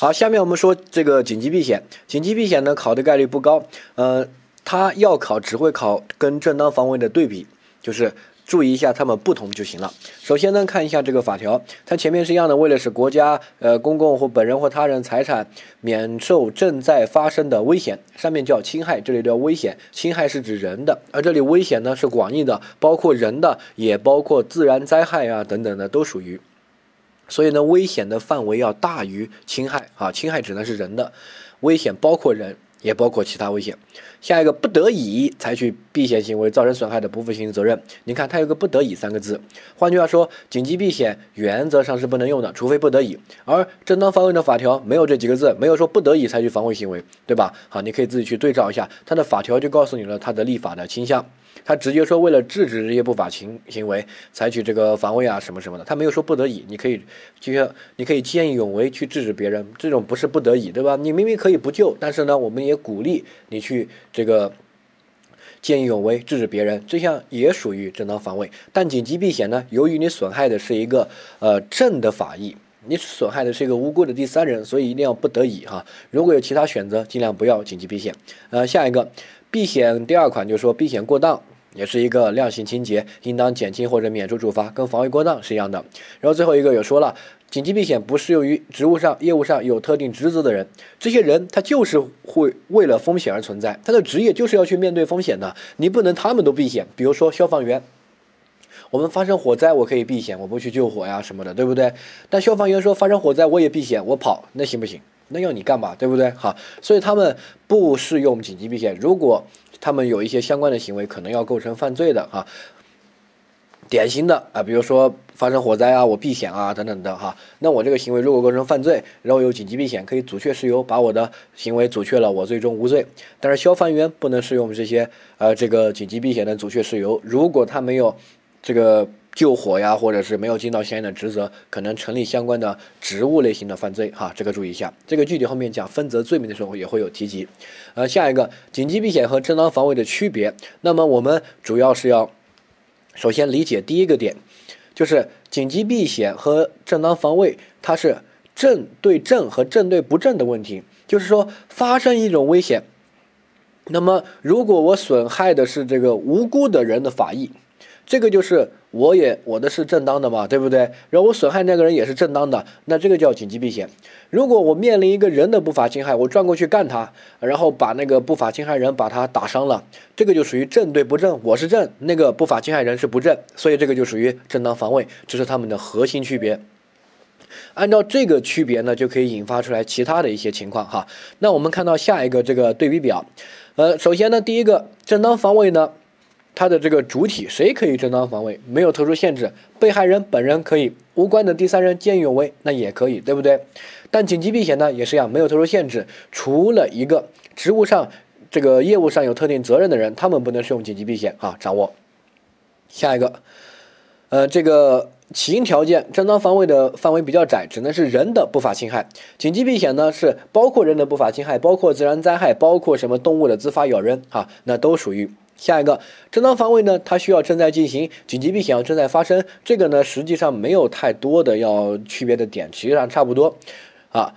好，下面我们说这个紧急避险。紧急避险呢，考的概率不高，呃，它要考只会考跟正当防卫的对比，就是注意一下它们不同就行了。首先呢，看一下这个法条，它前面是一样的，为了使国家、呃公共或本人或他人财产免受正在发生的危险，上面叫侵害，这里叫危险。侵害是指人的，而这里危险呢是广义的，包括人的，也包括自然灾害啊等等的都属于。所以呢，危险的范围要大于侵害啊，侵害只能是人的，危险包括人，也包括其他危险。下一个不得已采取避险行为造成损害的，不负刑事责任。你看它有个不得已三个字，换句话说，紧急避险原则上是不能用的，除非不得已。而正当防卫的法条没有这几个字，没有说不得已采取防卫行为，对吧？好，你可以自己去对照一下，它的法条就告诉你了它的立法的倾向。他直接说为了制止这些不法行行为，采取这个防卫啊什么什么的，他没有说不得已，你可以就像你可以见义勇为去制止别人，这种不是不得已，对吧？你明明可以不救，但是呢，我们也鼓励你去这个见义勇为制止别人，这项也属于正当防卫。但紧急避险呢，由于你损害的是一个呃正的法益，你损害的是一个无辜的第三人，所以一定要不得已哈。如果有其他选择，尽量不要紧急避险。呃，下一个避险第二款就说避险过当。也是一个量刑情节，应当减轻或者免除处罚，跟防卫过当是一样的。然后最后一个有说了，紧急避险不适用于职务上、业务上有特定职责的人，这些人他就是会为了风险而存在，他的职业就是要去面对风险的，你不能他们都避险。比如说消防员，我们发生火灾我可以避险，我不去救火呀什么的，对不对？但消防员说发生火灾我也避险，我跑，那行不行？那要你干嘛，对不对？哈，所以他们不适用紧急避险。如果他们有一些相关的行为，可能要构成犯罪的哈。典型的啊，比如说发生火灾啊，我避险啊等等的哈。那我这个行为如果构成犯罪，然后有紧急避险，可以阻却事由，把我的行为阻却了，我最终无罪。但是消防员不能适用这些呃这个紧急避险的阻却事由，如果他没有这个。救火呀，或者是没有尽到相应的职责，可能成立相关的职务类型的犯罪哈，这个注意一下。这个具体后面讲分则罪名的时候也会有提及。呃，下一个紧急避险和正当防卫的区别，那么我们主要是要首先理解第一个点，就是紧急避险和正当防卫，它是正对正和正对不正的问题。就是说，发生一种危险，那么如果我损害的是这个无辜的人的法益。这个就是我也我的是正当的嘛，对不对？然后我损害那个人也是正当的，那这个叫紧急避险。如果我面临一个人的不法侵害，我转过去干他，然后把那个不法侵害人把他打伤了，这个就属于正对不正。我是正，那个不法侵害人是不正，所以这个就属于正当防卫，这是他们的核心区别。按照这个区别呢，就可以引发出来其他的一些情况哈。那我们看到下一个这个对比表，呃，首先呢，第一个正当防卫呢。它的这个主体谁可以正当防卫？没有特殊限制，被害人本人可以，无关的第三人见义勇为那也可以，对不对？但紧急避险呢也是一样，没有特殊限制，除了一个职务上、这个业务上有特定责任的人，他们不能适用紧急避险啊。掌握下一个，呃，这个起因条件，正当防卫的范围比较窄，只能是人的不法侵害。紧急避险呢是包括人的不法侵害，包括自然灾害，包括什么动物的自发咬人啊，那都属于。下一个正当防卫呢，它需要正在进行，紧急避险要正在发生，这个呢实际上没有太多的要区别的点，实际上差不多，啊，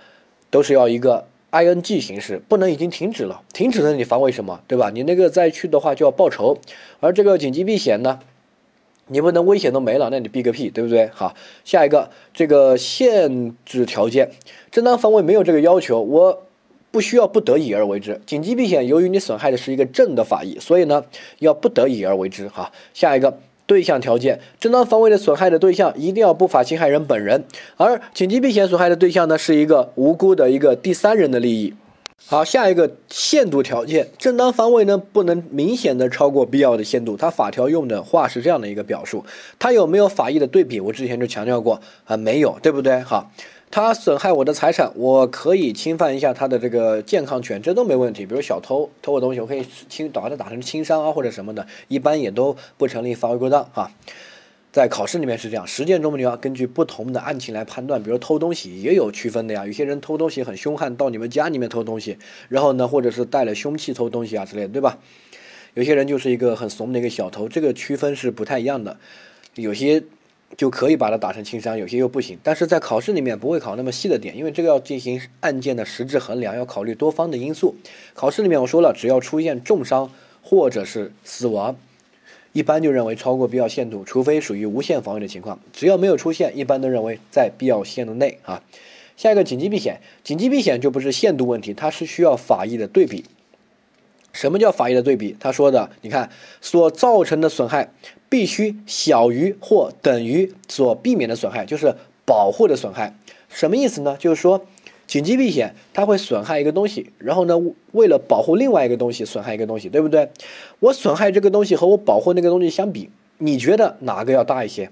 都是要一个 ing 形式，不能已经停止了，停止了你防卫什么，对吧？你那个再去的话就要报仇，而这个紧急避险呢，你不能危险都没了，那你避个屁，对不对？好，下一个这个限制条件，正当防卫没有这个要求，我。不需要不得已而为之，紧急避险由于你损害的是一个正的法益，所以呢要不得已而为之。哈，下一个对象条件，正当防卫的损害的对象一定要不法侵害人本人，而紧急避险损害的对象呢是一个无辜的一个第三人的利益。好，下一个限度条件，正当防卫呢不能明显的超过必要的限度。它法条用的话是这样的一个表述，它有没有法益的对比？我之前就强调过啊，没有，对不对？好。他损害我的财产，我可以侵犯一下他的这个健康权，这都没问题。比如小偷偷我东西，我可以轻把他打成轻伤啊，或者什么的，一般也都不成立防卫过当啊。在考试里面是这样，实践中你要根据不同的案情来判断。比如偷东西也有区分的呀，有些人偷东西很凶悍，到你们家里面偷东西，然后呢，或者是带了凶器偷东西啊之类的，对吧？有些人就是一个很怂的一个小偷，这个区分是不太一样的。有些。就可以把它打成轻伤，有些又不行。但是在考试里面不会考那么细的点，因为这个要进行案件的实质衡量，要考虑多方的因素。考试里面我说了，只要出现重伤或者是死亡，一般就认为超过必要限度，除非属于无限防卫的情况。只要没有出现，一般都认为在必要限度内啊。下一个紧急避险，紧急避险就不是限度问题，它是需要法医的对比。什么叫法医的对比？他说的，你看所造成的损害。必须小于或等于所避免的损害，就是保护的损害。什么意思呢？就是说，紧急避险它会损害一个东西，然后呢，为了保护另外一个东西，损害一个东西，对不对？我损害这个东西和我保护那个东西相比，你觉得哪个要大一些？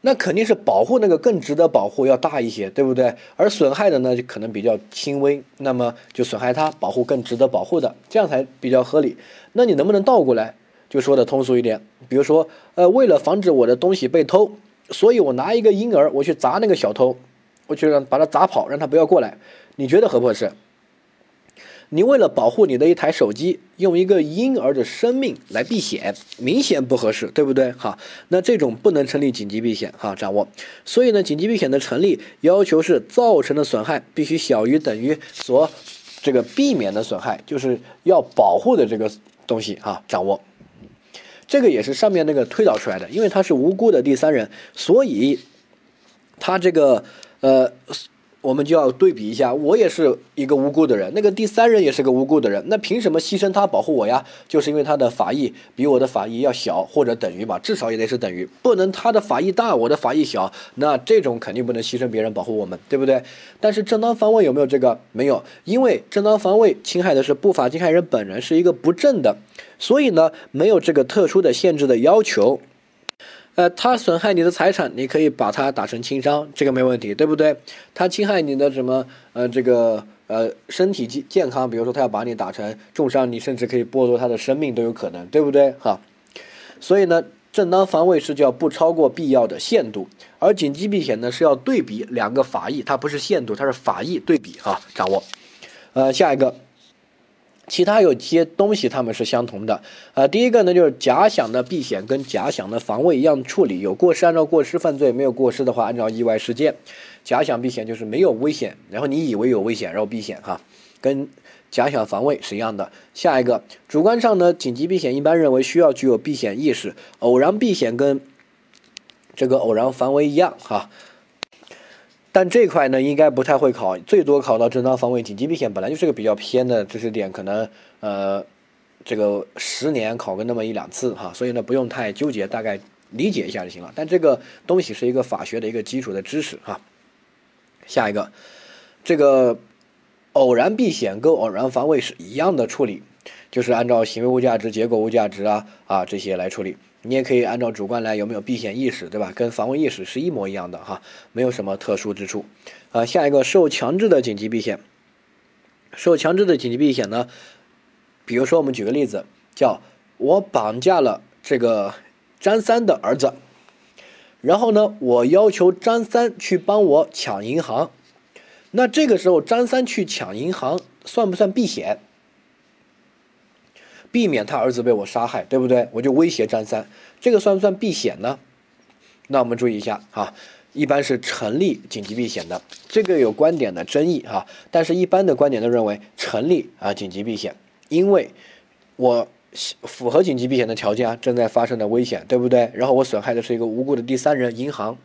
那肯定是保护那个更值得保护，要大一些，对不对？而损害的呢，就可能比较轻微，那么就损害它，保护更值得保护的，这样才比较合理。那你能不能倒过来？就说的通俗一点，比如说，呃，为了防止我的东西被偷，所以我拿一个婴儿，我去砸那个小偷，我去让把他砸跑，让他不要过来。你觉得合不合适？你为了保护你的一台手机，用一个婴儿的生命来避险，明显不合适，对不对？哈，那这种不能成立紧急避险，哈，掌握。所以呢，紧急避险的成立要求是造成的损害必须小于等于所这个避免的损害，就是要保护的这个东西，哈，掌握。这个也是上面那个推导出来的，因为他是无辜的第三人，所以他这个呃。我们就要对比一下，我也是一个无辜的人，那个第三人也是个无辜的人，那凭什么牺牲他保护我呀？就是因为他的法益比我的法益要小，或者等于吧，至少也得是等于，不能他的法益大，我的法益小，那这种肯定不能牺牲别人保护我们，对不对？但是正当防卫有没有这个？没有，因为正当防卫侵害的是不法侵害人本人，是一个不正的，所以呢，没有这个特殊的限制的要求。呃，他损害你的财产，你可以把它打成轻伤，这个没问题，对不对？他侵害你的什么呃这个呃身体健健康，比如说他要把你打成重伤，你甚至可以剥夺他的生命都有可能，对不对？哈，所以呢，正当防卫是叫不超过必要的限度，而紧急避险呢是要对比两个法益，它不是限度，它是法益对比哈，掌握。呃，下一个。其他有些东西它们是相同的，呃，第一个呢就是假想的避险跟假想的防卫一样处理，有过失按照过失犯罪，没有过失的话按照意外事件。假想避险就是没有危险，然后你以为有危险，然后避险哈，跟假想防卫是一样的。下一个主观上呢，紧急避险一般认为需要具有避险意识，偶然避险跟这个偶然防卫一样哈。但这块呢，应该不太会考，最多考到正当防卫、紧急避险，本来就是个比较偏的知识点，可能呃，这个十年考个那么一两次哈，所以呢不用太纠结，大概理解一下就行了。但这个东西是一个法学的一个基础的知识哈。下一个，这个偶然避险跟偶然防卫是一样的处理，就是按照行为无价值、结果无价值啊啊这些来处理。你也可以按照主观来，有没有避险意识，对吧？跟防卫意识是一模一样的哈，没有什么特殊之处。啊，下一个受强制的紧急避险，受强制的紧急避险呢？比如说，我们举个例子，叫我绑架了这个张三的儿子，然后呢，我要求张三去帮我抢银行，那这个时候张三去抢银行算不算避险？避免他儿子被我杀害，对不对？我就威胁张三，这个算不算避险呢？那我们注意一下啊，一般是成立紧急避险的，这个有观点的争议哈，但是一般的观点都认为成立啊紧急避险，因为我符合紧急避险的条件啊，正在发生的危险，对不对？然后我损害的是一个无辜的第三人，银行，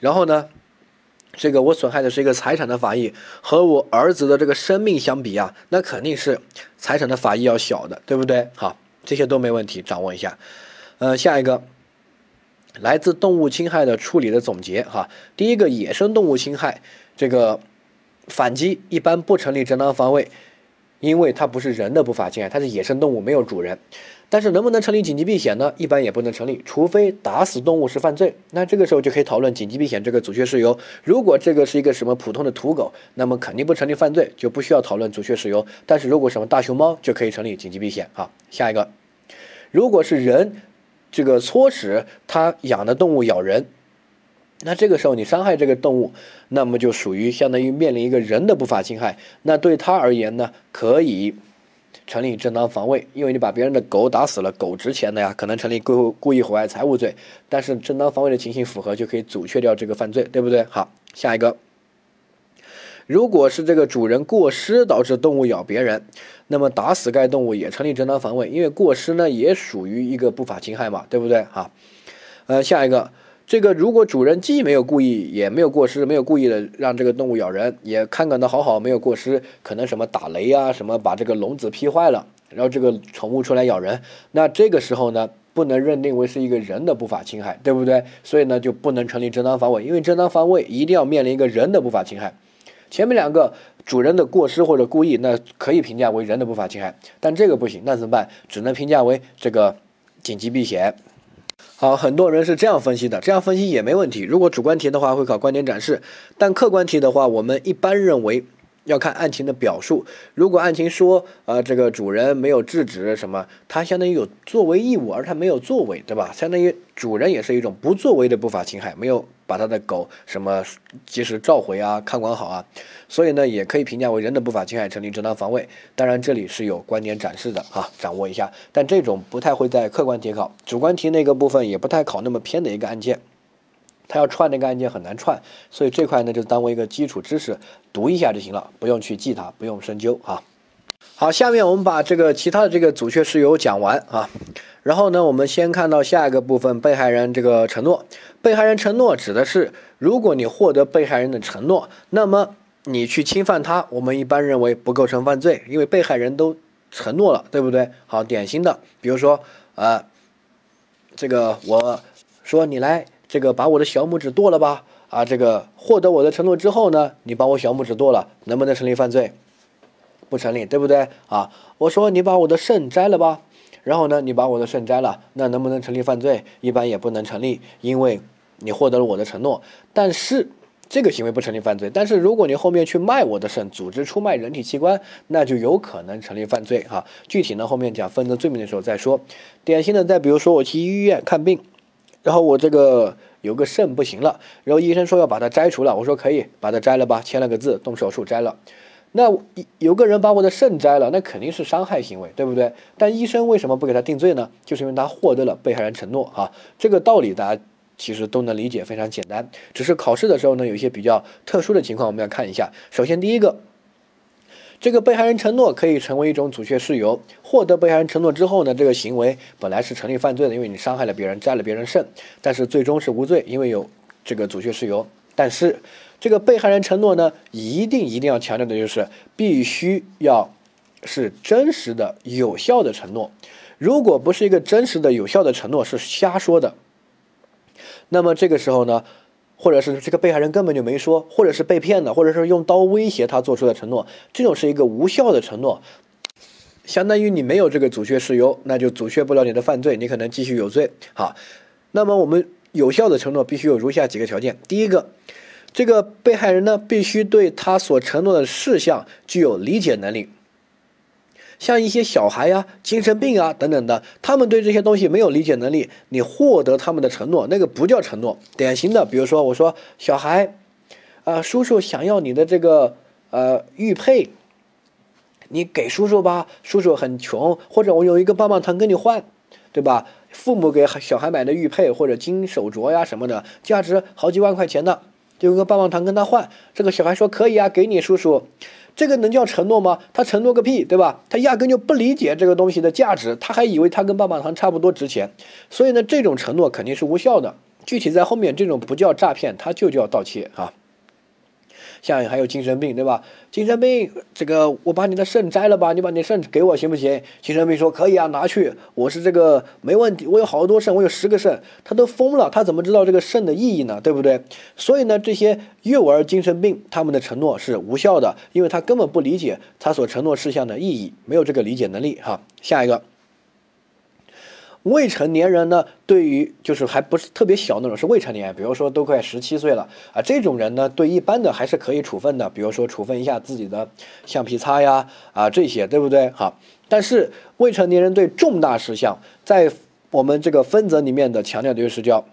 然后呢？这个我损害的是一个财产的法益，和我儿子的这个生命相比啊，那肯定是财产的法益要小的，对不对？好，这些都没问题，掌握一下。呃，下一个，来自动物侵害的处理的总结哈。第一个，野生动物侵害，这个反击一般不成立正当防卫，因为它不是人的不法侵害，它是野生动物，没有主人。但是能不能成立紧急避险呢？一般也不能成立，除非打死动物是犯罪。那这个时候就可以讨论紧急避险这个阻却事由。如果这个是一个什么普通的土狗，那么肯定不成立犯罪，就不需要讨论阻却事由。但是如果什么大熊猫就可以成立紧急避险。好，下一个，如果是人，这个唆使他养的动物咬人，那这个时候你伤害这个动物，那么就属于相当于面临一个人的不法侵害。那对他而言呢，可以。成立正当防卫，因为你把别人的狗打死了，狗值钱的呀，可能成立故故意毁坏财物罪。但是正当防卫的情形符合，就可以阻却掉这个犯罪，对不对？好，下一个，如果是这个主人过失导致动物咬别人，那么打死该动物也成立正当防卫，因为过失呢也属于一个不法侵害嘛，对不对？哈，呃，下一个。这个如果主人既没有故意，也没有过失，没有故意的让这个动物咬人，也看管的好好，没有过失，可能什么打雷啊，什么把这个笼子劈坏了，然后这个宠物出来咬人，那这个时候呢，不能认定为是一个人的不法侵害，对不对？所以呢，就不能成立正当防卫，因为正当防卫一定要面临一个人的不法侵害。前面两个主人的过失或者故意，那可以评价为人的不法侵害，但这个不行，那怎么办？只能评价为这个紧急避险。好，很多人是这样分析的，这样分析也没问题。如果主观题的话会考观点展示，但客观题的话，我们一般认为要看案情的表述。如果案情说，呃，这个主人没有制止什么，他相当于有作为义务，而他没有作为，对吧？相当于主人也是一种不作为的不法侵害，没有。把他的狗什么及时召回啊，看管好啊，所以呢，也可以评价为人的不法侵害，成立正当防卫。当然，这里是有观点展示的啊，掌握一下。但这种不太会在客观题考，主观题那个部分也不太考那么偏的一个案件，他要串那个案件很难串，所以这块呢就当为一个基础知识读一下就行了，不用去记它，不用深究啊。好，下面我们把这个其他的这个阻却事由讲完啊，然后呢，我们先看到下一个部分，被害人这个承诺。被害人承诺指的是，如果你获得被害人的承诺，那么你去侵犯他，我们一般认为不构成犯罪，因为被害人都承诺了，对不对？好，典型的，比如说，呃，这个我说你来，这个把我的小拇指剁了吧，啊，这个获得我的承诺之后呢，你把我小拇指剁了，能不能成立犯罪？不成立，对不对啊？我说你把我的肾摘了吧，然后呢，你把我的肾摘了，那能不能成立犯罪？一般也不能成立，因为你获得了我的承诺，但是这个行为不成立犯罪。但是如果你后面去卖我的肾，组织出卖人体器官，那就有可能成立犯罪哈。具体呢，后面讲分则罪名的时候再说。典型的，再比如说我去医院看病，然后我这个有个肾不行了，然后医生说要把它摘除了，我说可以把它摘了吧，签了个字，动手术摘了。那有个人把我的肾摘了，那肯定是伤害行为，对不对？但医生为什么不给他定罪呢？就是因为他获得了被害人承诺哈，这个道理大家其实都能理解，非常简单。只是考试的时候呢，有一些比较特殊的情况，我们要看一下。首先，第一个，这个被害人承诺可以成为一种阻却事由。获得被害人承诺之后呢，这个行为本来是成立犯罪的，因为你伤害了别人，摘了别人肾，但是最终是无罪，因为有这个阻却事由。但是这个被害人承诺呢，一定一定要强调的就是，必须要是真实的、有效的承诺。如果不是一个真实的、有效的承诺，是瞎说的，那么这个时候呢，或者是这个被害人根本就没说，或者是被骗的，或者是用刀威胁他做出的承诺，这种是一个无效的承诺，相当于你没有这个阻却事由，那就阻却不了你的犯罪，你可能继续有罪。好，那么我们有效的承诺必须有如下几个条件：第一个。这个被害人呢，必须对他所承诺的事项具有理解能力。像一些小孩呀、精神病啊等等的，他们对这些东西没有理解能力，你获得他们的承诺，那个不叫承诺。典型的，比如说我说小孩，啊，叔叔想要你的这个呃玉佩，你给叔叔吧，叔叔很穷，或者我有一个棒棒糖跟你换，对吧？父母给小孩买的玉佩或者金手镯呀什么的，价值好几万块钱的。就用个棒棒糖跟他换，这个小孩说可以啊，给你叔叔，这个能叫承诺吗？他承诺个屁，对吧？他压根就不理解这个东西的价值，他还以为他跟棒棒糖差不多值钱，所以呢，这种承诺肯定是无效的。具体在后面，这种不叫诈骗，它就叫盗窃啊。像还有精神病，对吧？精神病，这个我把你的肾摘了吧，你把你肾给我行不行？精神病说可以啊，拿去，我是这个没问题，我有好多肾，我有十个肾。他都疯了，他怎么知道这个肾的意义呢？对不对？所以呢，这些幼儿精神病他们的承诺是无效的，因为他根本不理解他所承诺事项的意义，没有这个理解能力。哈，下一个。未成年人呢，对于就是还不是特别小那种是未成年，比如说都快十七岁了啊，这种人呢，对一般的还是可以处分的，比如说处分一下自己的橡皮擦呀啊这些，对不对？好，但是未成年人对重大事项，在我们这个分则里面的强调的就是叫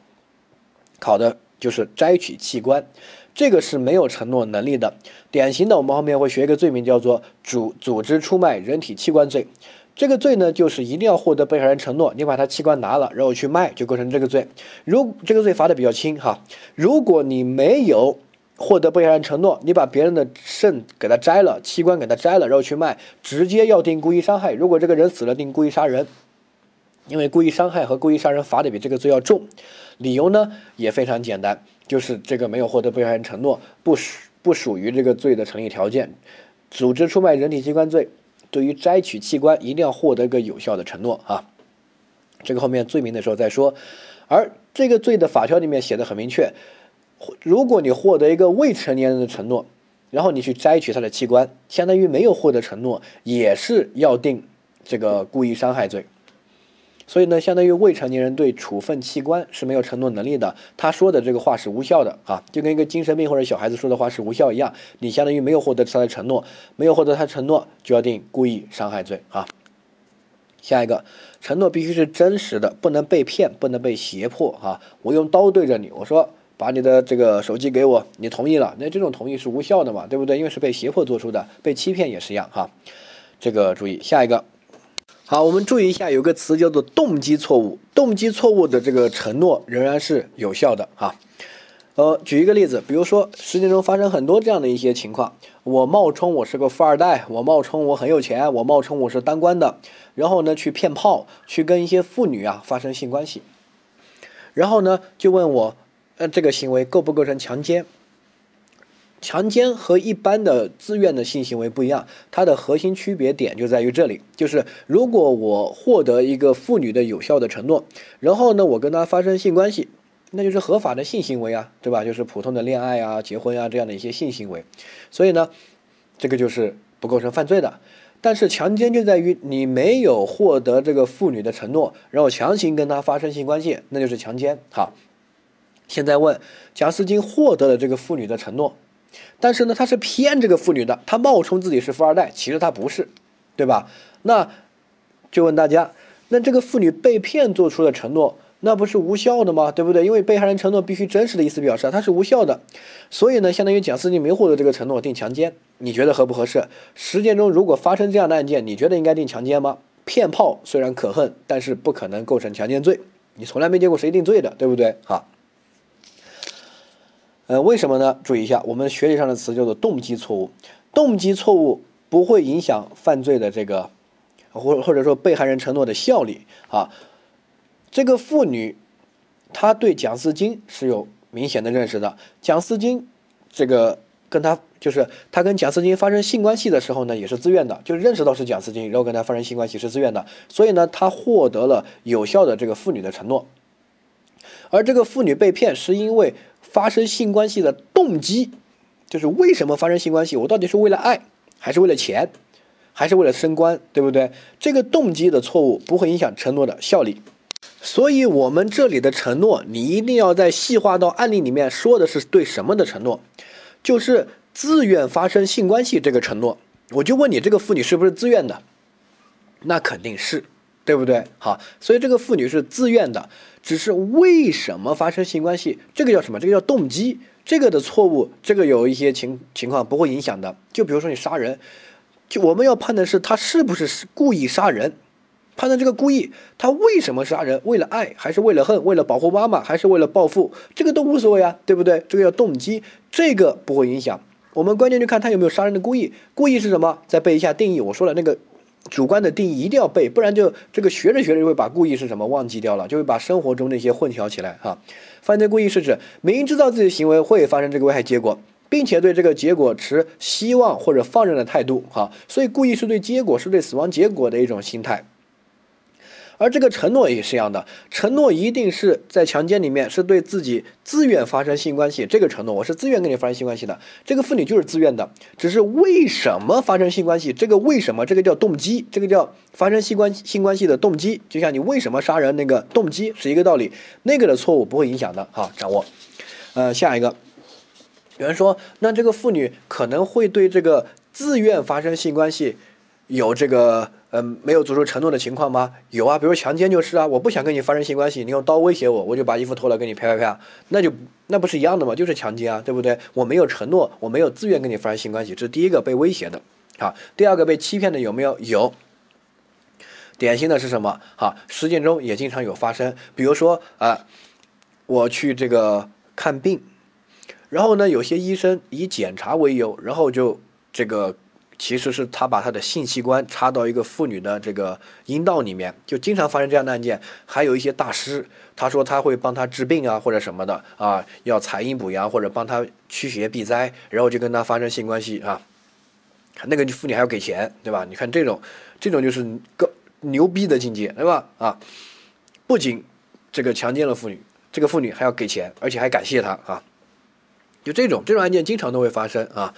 考的就是摘取器官，这个是没有承诺能力的。典型的，我们后面会学一个罪名，叫做组组织出卖人体器官罪。这个罪呢，就是一定要获得被害人承诺，你把他器官拿了，然后去卖，就构成这个罪。如这个罪罚的比较轻哈，如果你没有获得被害人承诺，你把别人的肾给他摘了，器官给他摘了，然后去卖，直接要定故意伤害。如果这个人死了，定故意杀人，因为故意伤害和故意杀人罚的比这个罪要重。理由呢也非常简单，就是这个没有获得被害人承诺，不属不属于这个罪的成立条件。组织出卖人体器官罪。对于摘取器官，一定要获得一个有效的承诺啊！这个后面罪名的时候再说。而这个罪的法条里面写的很明确，如果你获得一个未成年人的承诺，然后你去摘取他的器官，相当于没有获得承诺，也是要定这个故意伤害罪。所以呢，相当于未成年人对处分器官是没有承诺能力的，他说的这个话是无效的啊，就跟一个精神病或者小孩子说的话是无效一样。你相当于没有获得他的承诺，没有获得他承诺，就要定故意伤害罪啊。下一个，承诺必须是真实的，不能被骗，不能被胁迫啊。我用刀对着你，我说把你的这个手机给我，你同意了，那这种同意是无效的嘛，对不对？因为是被胁迫做出的，被欺骗也是一样哈。这个注意，下一个。好，我们注意一下，有个词叫做动机错误。动机错误的这个承诺仍然是有效的哈。呃，举一个例子，比如说实践中发生很多这样的一些情况：我冒充我是个富二代，我冒充我很有钱，我冒充我是当官的，然后呢去骗炮，去跟一些妇女啊发生性关系，然后呢就问我，呃，这个行为构不构成强奸？强奸和一般的自愿的性行为不一样，它的核心区别点就在于这里，就是如果我获得一个妇女的有效的承诺，然后呢，我跟她发生性关系，那就是合法的性行为啊，对吧？就是普通的恋爱啊、结婚啊这样的一些性行为，所以呢，这个就是不构成犯罪的。但是强奸就在于你没有获得这个妇女的承诺，然后强行跟她发生性关系，那就是强奸。好，现在问贾斯汀获得了这个妇女的承诺。但是呢，他是骗这个妇女的，他冒充自己是富二代，其实他不是，对吧？那就问大家，那这个妇女被骗做出的承诺，那不是无效的吗？对不对？因为被害人承诺必须真实的意思表示，它是无效的。所以呢，相当于蒋思金没获得这个承诺，定强奸，你觉得合不合适？实践中如果发生这样的案件，你觉得应该定强奸吗？骗炮虽然可恨，但是不可能构成强奸罪，你从来没见过谁定罪的，对不对？好。呃，为什么呢？注意一下，我们学理上的词叫做动机错误。动机错误不会影响犯罪的这个，或或者说被害人承诺的效力啊。这个妇女，她对蒋思金是有明显的认识的。蒋思金，这个跟他就是他跟蒋思金发生性关系的时候呢，也是自愿的，就认识到是蒋思金，然后跟他发生性关系是自愿的，所以呢，他获得了有效的这个妇女的承诺。而这个妇女被骗是因为。发生性关系的动机，就是为什么发生性关系？我到底是为了爱，还是为了钱，还是为了升官，对不对？这个动机的错误不会影响承诺的效力。所以，我们这里的承诺，你一定要在细化到案例里面说的是对什么的承诺？就是自愿发生性关系这个承诺。我就问你，这个妇女是不是自愿的？那肯定是。对不对？好，所以这个妇女是自愿的，只是为什么发生性关系？这个叫什么？这个叫动机。这个的错误，这个有一些情情况不会影响的。就比如说你杀人，就我们要判的是他是不是故意杀人，判断这个故意，他为什么杀人？为了爱，还是为了恨？为了保护妈妈，还是为了报复？这个都无所谓啊，对不对？这个叫动机，这个不会影响。我们关键就看他有没有杀人的故意。故意是什么？再背一下定义。我说了那个。主观的定义一定要背，不然就这个学着学着就会把故意是什么忘记掉了，就会把生活中那些混淆起来哈。犯罪故意是指明知道自己行为会发生这个危害结果，并且对这个结果持希望或者放任的态度哈。所以故意是对结果是对死亡结果的一种心态。而这个承诺也是一样的，承诺一定是在强奸里面是对自己自愿发生性关系，这个承诺我是自愿跟你发生性关系的，这个妇女就是自愿的，只是为什么发生性关系，这个为什么这个叫动机，这个叫发生性关性关系的动机，就像你为什么杀人那个动机是一个道理，那个的错误不会影响的，好掌握。呃，下一个，有人说那这个妇女可能会对这个自愿发生性关系。有这个嗯没有做出承诺的情况吗？有啊，比如强奸就是啊，我不想跟你发生性关系，你用刀威胁我，我就把衣服脱了跟你啪啪啪，那就那不是一样的吗？就是强奸啊，对不对？我没有承诺，我没有自愿跟你发生性关系，这是第一个被威胁的。好，第二个被欺骗的有没有？有。典型的是什么？好，实践中也经常有发生，比如说啊，我去这个看病，然后呢，有些医生以检查为由，然后就这个。其实是他把他的性器官插到一个妇女的这个阴道里面，就经常发生这样的案件。还有一些大师，他说他会帮他治病啊，或者什么的啊，要采阴补阳或者帮他驱邪避灾，然后就跟他发生性关系啊。那个妇女还要给钱，对吧？你看这种，这种就是个牛逼的境界，对吧？啊，不仅这个强奸了妇女，这个妇女还要给钱，而且还感谢他啊。就这种这种案件经常都会发生啊。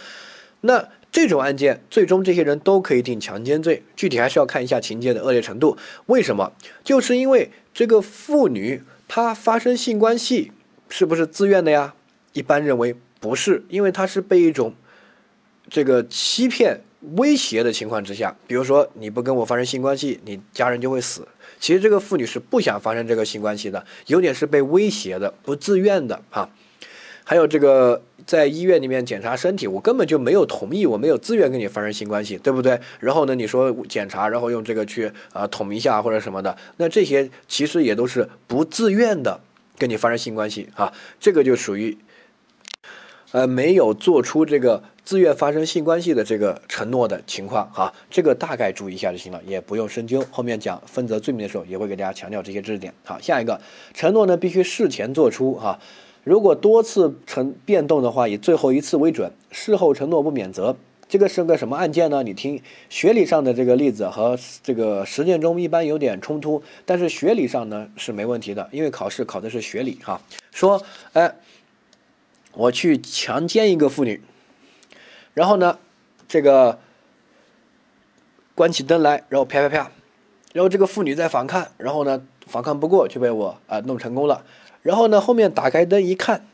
那。这种案件最终这些人都可以定强奸罪，具体还是要看一下情节的恶劣程度。为什么？就是因为这个妇女她发生性关系是不是自愿的呀？一般认为不是，因为她是被一种这个欺骗、威胁的情况之下，比如说你不跟我发生性关系，你家人就会死。其实这个妇女是不想发生这个性关系的，有点是被威胁的，不自愿的啊。还有这个。在医院里面检查身体，我根本就没有同意，我没有自愿跟你发生性关系，对不对？然后呢，你说检查，然后用这个去啊捅一下或者什么的，那这些其实也都是不自愿的跟你发生性关系啊，这个就属于呃没有做出这个自愿发生性关系的这个承诺的情况啊，这个大概注意一下就行了，也不用深究。后面讲分则罪名的时候，也会给大家强调这些知识点。好，下一个承诺呢，必须事前做出哈。如果多次成变动的话，以最后一次为准，事后承诺不免责。这个是个什么案件呢？你听学理上的这个例子和这个实践中一般有点冲突，但是学理上呢是没问题的，因为考试考的是学理哈。说，哎，我去强奸一个妇女，然后呢，这个关起灯来，然后啪啪啪，然后这个妇女在反抗，然后呢反抗不过就被我啊弄成功了。然后呢，后面打开灯一看，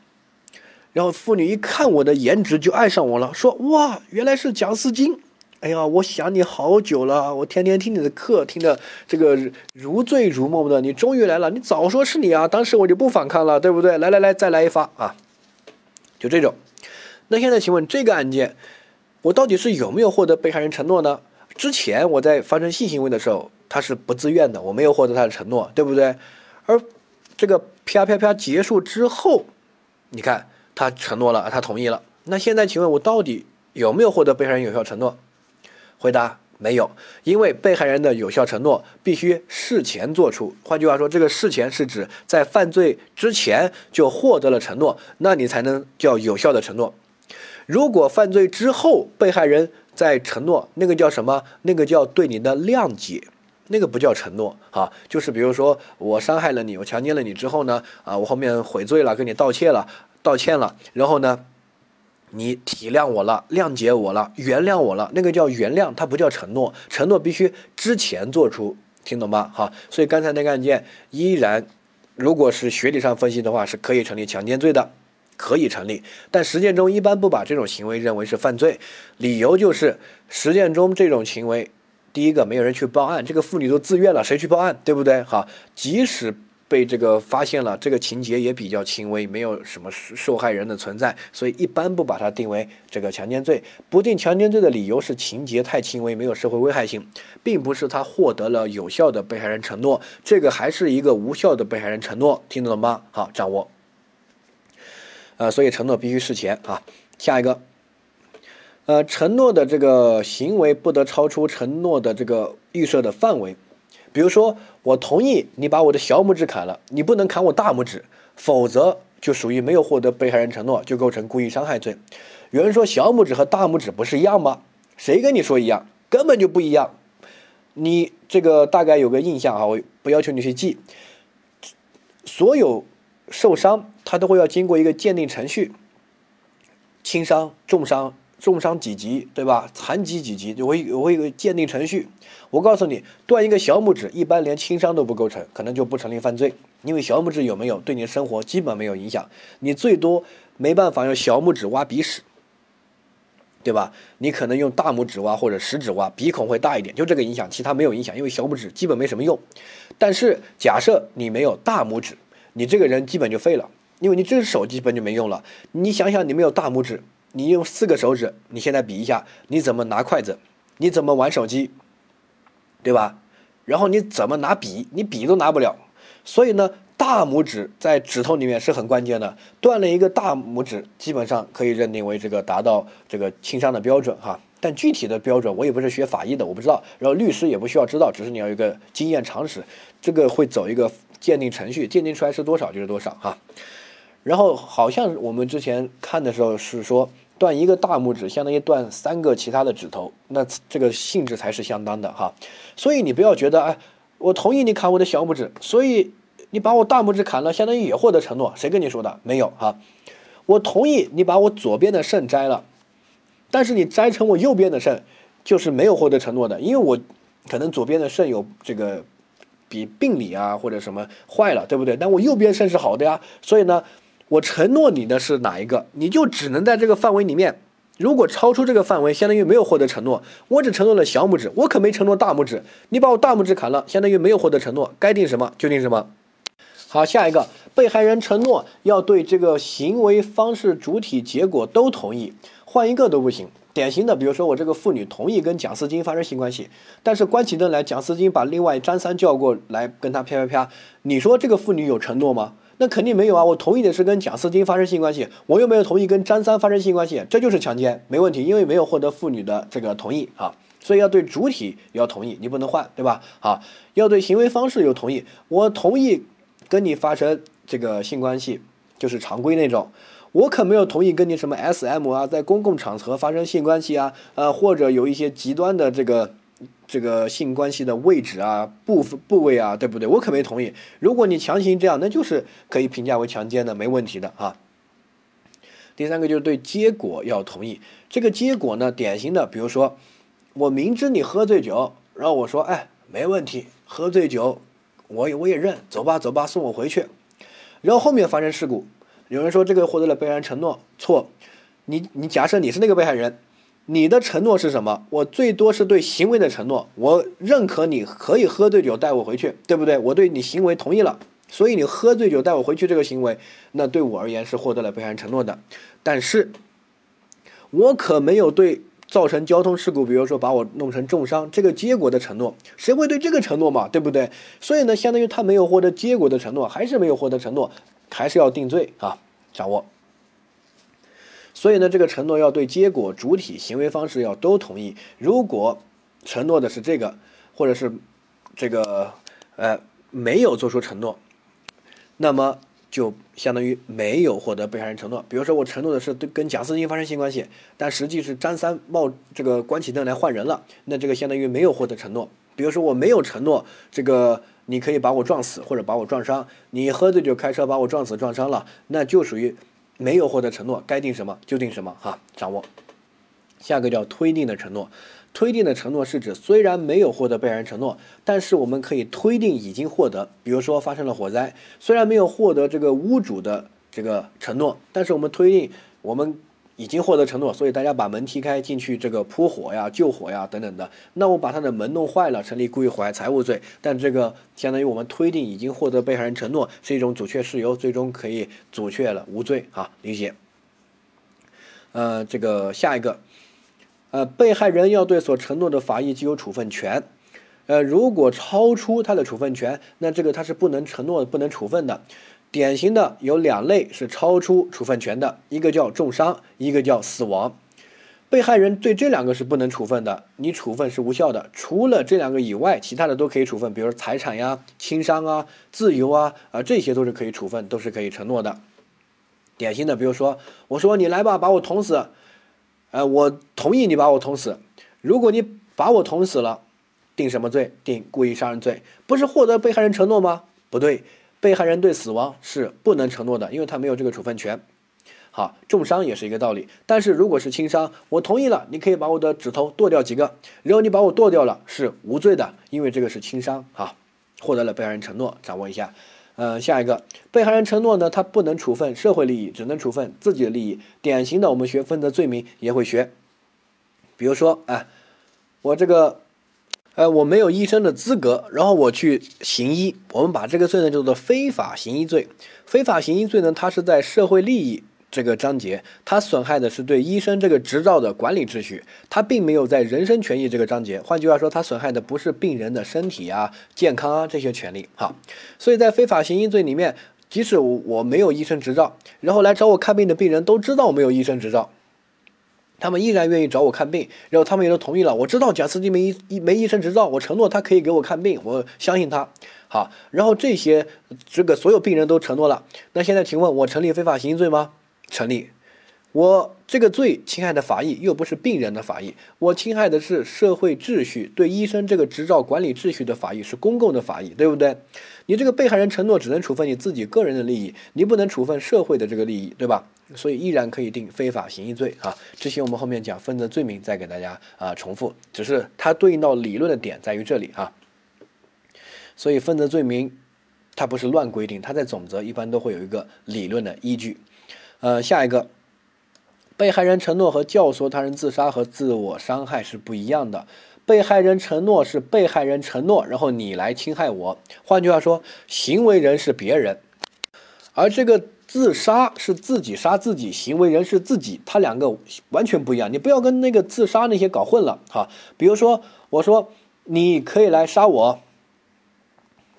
然后妇女一看我的颜值就爱上我了，说：“哇，原来是蒋思金！哎呀，我想你好久了，我天天听你的课，听得这个如醉如梦的。你终于来了，你早说是你啊！当时我就不反抗了，对不对？来来来，再来一发啊！就这种。那现在请问这个案件，我到底是有没有获得被害人承诺呢？之前我在发生性行为的时候，他是不自愿的，我没有获得他的承诺，对不对？而这个啪啪啪结束之后，你看他承诺了，他同意了。那现在请问我到底有没有获得被害人有效承诺？回答没有，因为被害人的有效承诺必须事前做出。换句话说，这个事前是指在犯罪之前就获得了承诺，那你才能叫有效的承诺。如果犯罪之后被害人在承诺，那个叫什么？那个叫对你的谅解。那个不叫承诺啊，就是比如说我伤害了你，我强奸了你之后呢，啊，我后面悔罪了，跟你道歉了，道歉了，然后呢，你体谅我了，谅解我了，原谅我了，那个叫原谅，它不叫承诺，承诺必须之前做出，听懂吧？哈，所以刚才那个案件依然，如果是学理上分析的话，是可以成立强奸罪的，可以成立，但实践中一般不把这种行为认为是犯罪，理由就是实践中这种行为。第一个，没有人去报案，这个妇女都自愿了，谁去报案，对不对？好，即使被这个发现了，这个情节也比较轻微，没有什么受害人的存在，所以一般不把它定为这个强奸罪。不定强奸罪的理由是情节太轻微，没有社会危害性，并不是他获得了有效的被害人承诺，这个还是一个无效的被害人承诺，听懂了吗？好，掌握。呃，所以承诺必须事前啊。下一个。呃，承诺的这个行为不得超出承诺的这个预设的范围。比如说，我同意你把我的小拇指砍了，你不能砍我大拇指，否则就属于没有获得被害人承诺，就构成故意伤害罪。有人说小拇指和大拇指不是一样吗？谁跟你说一样？根本就不一样。你这个大概有个印象啊，我不要求你去记。所有受伤，他都会要经过一个鉴定程序，轻伤、重伤。重伤几级，对吧？残疾几级，我有我有个鉴定程序。我告诉你，断一个小拇指，一般连轻伤都不构成，可能就不成立犯罪。因为小拇指有没有对你的生活基本没有影响，你最多没办法用小拇指挖鼻屎，对吧？你可能用大拇指挖或者食指挖，鼻孔会大一点，就这个影响，其他没有影响，因为小拇指基本没什么用。但是假设你没有大拇指，你这个人基本就废了，因为你这只手基本就没用了。你想想，你没有大拇指，你用四个手指，你现在比一下，你怎么拿筷子？你怎么玩手机？对吧？然后你怎么拿笔？你笔都拿不了。所以呢？大拇指在指头里面是很关键的，断了一个大拇指，基本上可以认定为这个达到这个轻伤的标准哈。但具体的标准我也不是学法医的，我不知道。然后律师也不需要知道，只是你要一个经验常识，这个会走一个鉴定程序，鉴定出来是多少就是多少哈。然后好像我们之前看的时候是说，断一个大拇指相当于断三个其他的指头，那这个性质才是相当的哈。所以你不要觉得哎，我同意你砍我的小拇指，所以。你把我大拇指砍了，相当于也获得承诺。谁跟你说的？没有哈。我同意你把我左边的肾摘了，但是你摘成我右边的肾，就是没有获得承诺的。因为我可能左边的肾有这个比病理啊或者什么坏了，对不对？但我右边肾是好的呀。所以呢，我承诺你的是哪一个，你就只能在这个范围里面。如果超出这个范围，相当于没有获得承诺。我只承诺了小拇指，我可没承诺大拇指。你把我大拇指砍了，相当于没有获得承诺。该定什么就定什么。好，下一个被害人承诺要对这个行为方式、主体、结果都同意，换一个都不行。典型的，比如说我这个妇女同意跟蒋思金发生性关系，但是关起灯来，蒋思金把另外张三叫过来跟他啪啪啪，你说这个妇女有承诺吗？那肯定没有啊！我同意的是跟贾斯汀发生性关系，我又没有同意跟张三发生性关系，这就是强奸，没问题，因为没有获得妇女的这个同意啊，所以要对主体要同意，你不能换，对吧？好，要对行为方式有同意，我同意。跟你发生这个性关系，就是常规那种，我可没有同意跟你什么 S M 啊，在公共场合发生性关系啊，呃，或者有一些极端的这个这个性关系的位置啊、部分部位啊，对不对？我可没同意。如果你强行这样，那就是可以评价为强奸的，没问题的啊。第三个就是对结果要同意，这个结果呢，典型的，比如说我明知你喝醉酒，然后我说，哎，没问题，喝醉酒。我也我也认，走吧走吧，送我回去。然后后面发生事故，有人说这个获得了被害人承诺，错。你你假设你是那个被害人，你的承诺是什么？我最多是对行为的承诺，我认可你可以喝醉酒带我回去，对不对？我对你行为同意了，所以你喝醉酒带我回去这个行为，那对我而言是获得了被害人承诺的。但是，我可没有对。造成交通事故，比如说把我弄成重伤，这个结果的承诺，谁会对这个承诺嘛？对不对？所以呢，相当于他没有获得结果的承诺，还是没有获得承诺，还是要定罪啊！掌握。所以呢，这个承诺要对结果、主体、行为方式要都同意。如果承诺的是这个，或者是这个呃没有做出承诺，那么。就相当于没有获得被害人承诺。比如说，我承诺的是对跟贾斯汀发生性关系，但实际是张三冒这个关起灯来换人了，那这个相当于没有获得承诺。比如说，我没有承诺这个你可以把我撞死或者把我撞伤，你喝醉酒开车把我撞死撞伤了，那就属于没有获得承诺，该定什么就定什么哈，掌握。下个叫推定的承诺。推定的承诺是指，虽然没有获得被害人承诺，但是我们可以推定已经获得。比如说发生了火灾，虽然没有获得这个屋主的这个承诺，但是我们推定我们已经获得承诺，所以大家把门踢开进去这个扑火呀、救火呀等等的。那我把他的门弄坏了，成立故意毁坏财物罪。但这个相当于我们推定已经获得被害人承诺，是一种阻却事由，最终可以阻却了无罪。啊，理解。呃，这个下一个。呃，被害人要对所承诺的法益具有处分权，呃，如果超出他的处分权，那这个他是不能承诺、不能处分的。典型的有两类是超出处分权的，一个叫重伤，一个叫死亡。被害人对这两个是不能处分的，你处分是无效的。除了这两个以外，其他的都可以处分，比如财产呀、轻伤啊、自由啊，啊，这些都是可以处分，都是可以承诺的。典型的，比如说，我说你来吧，把我捅死。呃，我同意你把我捅死。如果你把我捅死了，定什么罪？定故意杀人罪，不是获得被害人承诺吗？不对，被害人对死亡是不能承诺的，因为他没有这个处分权。好，重伤也是一个道理。但是如果是轻伤，我同意了，你可以把我的指头剁掉几个，然后你把我剁掉了，是无罪的，因为这个是轻伤。哈，获得了被害人承诺，掌握一下。嗯，下一个被害人承诺呢，他不能处分社会利益，只能处分自己的利益。典型的，我们学分则罪名也会学。比如说，哎，我这个，呃，我没有医生的资格，然后我去行医，我们把这个罪呢叫做非法行医罪。非法行医罪呢，它是在社会利益。这个章节，它损害的是对医生这个执照的管理秩序，它并没有在人身权益这个章节。换句话说，它损害的不是病人的身体啊、健康啊这些权利。哈，所以在非法行医罪里面，即使我没有医生执照，然后来找我看病的病人都知道我没有医生执照，他们依然愿意找我看病，然后他们也都同意了。我知道贾斯汀没医没医生执照，我承诺他可以给我看病，我相信他。好，然后这些这个所有病人都承诺了。那现在请问我成立非法行医罪吗？成立，我这个罪侵害的法益又不是病人的法益，我侵害的是社会秩序，对医生这个执照管理秩序的法益是公共的法益，对不对？你这个被害人承诺只能处分你自己个人的利益，你不能处分社会的这个利益，对吧？所以依然可以定非法行医罪啊。这些我们后面讲分则罪名再给大家啊重复，只是它对应到理论的点在于这里啊。所以分则罪名它不是乱规定，它在总则一般都会有一个理论的依据。呃，下一个，被害人承诺和教唆他人自杀和自我伤害是不一样的。被害人承诺是被害人承诺，然后你来侵害我。换句话说，行为人是别人，而这个自杀是自己杀自己，行为人是自己，他两个完全不一样。你不要跟那个自杀那些搞混了哈。比如说，我说你可以来杀我，